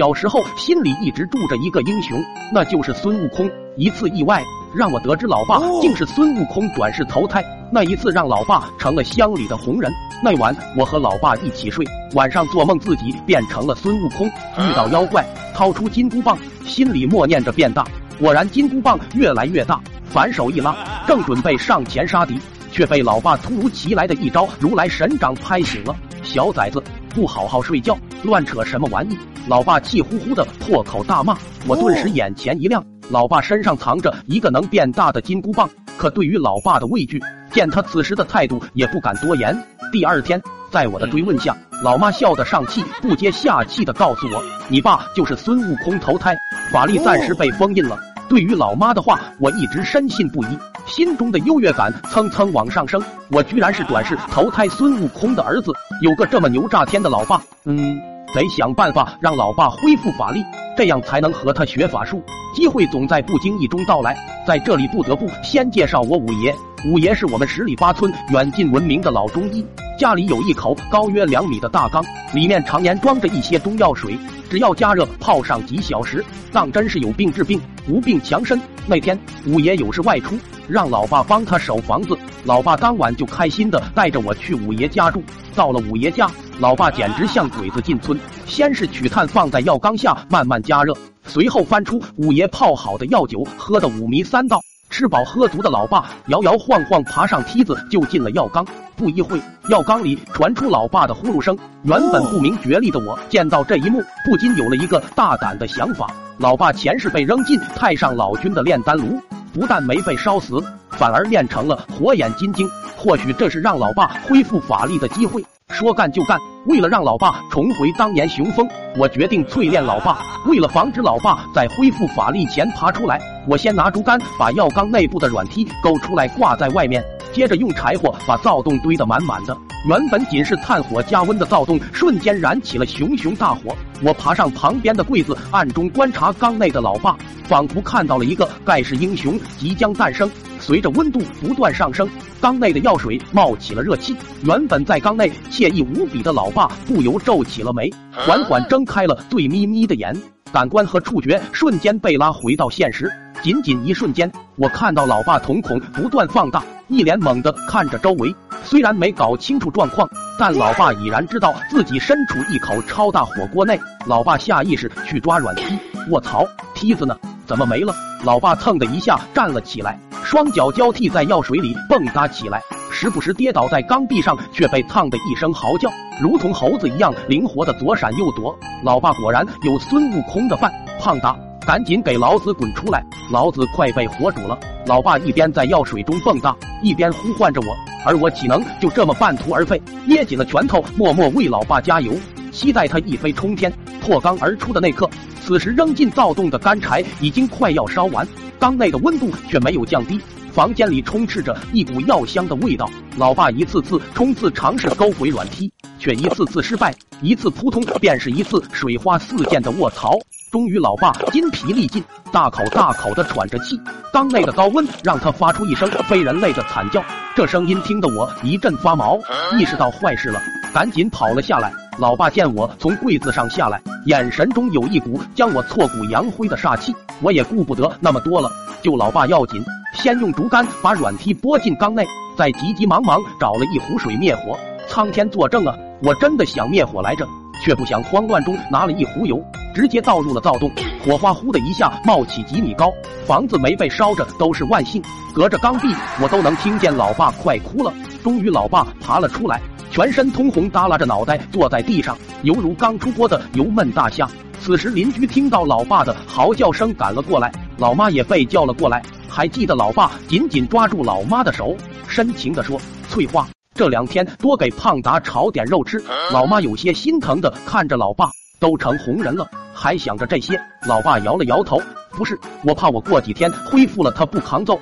小时候心里一直住着一个英雄，那就是孙悟空。一次意外让我得知老爸竟是孙悟空转世投胎。那一次让老爸成了乡里的红人。那晚我和老爸一起睡，晚上做梦自己变成了孙悟空，遇到妖怪，掏出金箍棒，心里默念着变大。果然金箍棒越来越大，反手一拉，正准备上前杀敌，却被老爸突如其来的一招如来神掌拍醒了。小崽子，不好好睡觉，乱扯什么玩意！老爸气呼呼的破口大骂。我顿时眼前一亮，老爸身上藏着一个能变大的金箍棒。可对于老爸的畏惧，见他此时的态度，也不敢多言。第二天，在我的追问下，老妈笑得上气不接下气的告诉我：“你爸就是孙悟空投胎，法力暂时被封印了。”对于老妈的话，我一直深信不疑，心中的优越感蹭蹭往上升。我居然是转世投胎孙悟空的儿子，有个这么牛炸天的老爸，嗯，得想办法让老爸恢复法力，这样才能和他学法术。机会总在不经意中到来，在这里不得不先介绍我五爷。五爷是我们十里八村远近闻名的老中医，家里有一口高约两米的大缸，里面常年装着一些中药水。只要加热泡上几小时，当真是有病治病，无病强身。那天五爷有事外出，让老爸帮他守房子。老爸当晚就开心的带着我去五爷家住。到了五爷家，老爸简直像鬼子进村。先是取炭放在药缸下慢慢加热，随后翻出五爷泡好的药酒，喝得五迷三道。吃饱喝足的老爸摇摇晃晃爬上梯子就进了药缸。不一会，药缸里传出老爸的呼噜声。原本不明觉厉的我，见到这一幕，不禁有了一个大胆的想法：老爸前世被扔进太上老君的炼丹炉，不但没被烧死，反而炼成了火眼金睛。或许这是让老爸恢复法力的机会。说干就干，为了让老爸重回当年雄风，我决定淬炼老爸。为了防止老爸在恢复法力前爬出来，我先拿竹竿把药缸内部的软梯勾出来挂在外面，接着用柴火把灶洞堆得满满的。原本仅是炭火加温的灶洞，瞬间燃起了熊熊大火。我爬上旁边的柜子，暗中观察缸内的老爸，仿佛看到了一个盖世英雄即将诞生。随着温度不断上升，缸内的药水冒起了热气。原本在缸内惬意无比的老爸不由皱起了眉，缓缓睁开了醉眯眯的眼，感官和触觉瞬间被拉回到现实。仅仅一瞬间，我看到老爸瞳孔不断放大，一脸懵的看着周围。虽然没搞清楚状况，但老爸已然知道自己身处一口超大火锅内。老爸下意识去抓软梯，卧槽，梯子呢？怎么没了？老爸蹭的一下站了起来。双脚交替在药水里蹦跶起来，时不时跌倒在缸壁上，却被烫得一声嚎叫，如同猴子一样灵活的左闪右躲。老爸果然有孙悟空的范，胖达，赶紧给老子滚出来！老子快被火煮了！老爸一边在药水中蹦跶，一边呼唤着我，而我岂能就这么半途而废？捏紧了拳头，默默为老爸加油，期待他一飞冲天。破缸而出的那刻，此时扔进灶洞的干柴已经快要烧完。缸内的温度却没有降低，房间里充斥着一股药香的味道。老爸一次次冲刺尝试勾回软梯，却一次次失败，一次扑通便是一次水花四溅的卧槽。终于，老爸筋疲力尽，大口大口的喘着气。缸内的高温让他发出一声非人类的惨叫，这声音听得我一阵发毛，意识到坏事了，赶紧跑了下来。老爸见我从柜子上下来，眼神中有一股将我挫骨扬灰的煞气。我也顾不得那么多了，救老爸要紧。先用竹竿把软梯拨进缸内，再急急忙忙找了一壶水灭火。苍天作证啊，我真的想灭火来着，却不想慌乱中拿了一壶油，直接倒入了灶洞。火花呼的一下冒起几米高，房子没被烧着都是万幸。隔着缸壁，我都能听见老爸快哭了。终于，老爸爬了出来，全身通红，耷拉着脑袋坐在地上，犹如刚出锅的油焖大虾。此时，邻居听到老爸的嚎叫声赶了过来，老妈也被叫了过来。还记得老爸紧紧抓住老妈的手，深情地说：“翠花，这两天多给胖达炒点肉吃。”老妈有些心疼的看着老爸，都成红人了，还想着这些。老爸摇了摇头：“不是，我怕我过几天恢复了，他不扛揍。”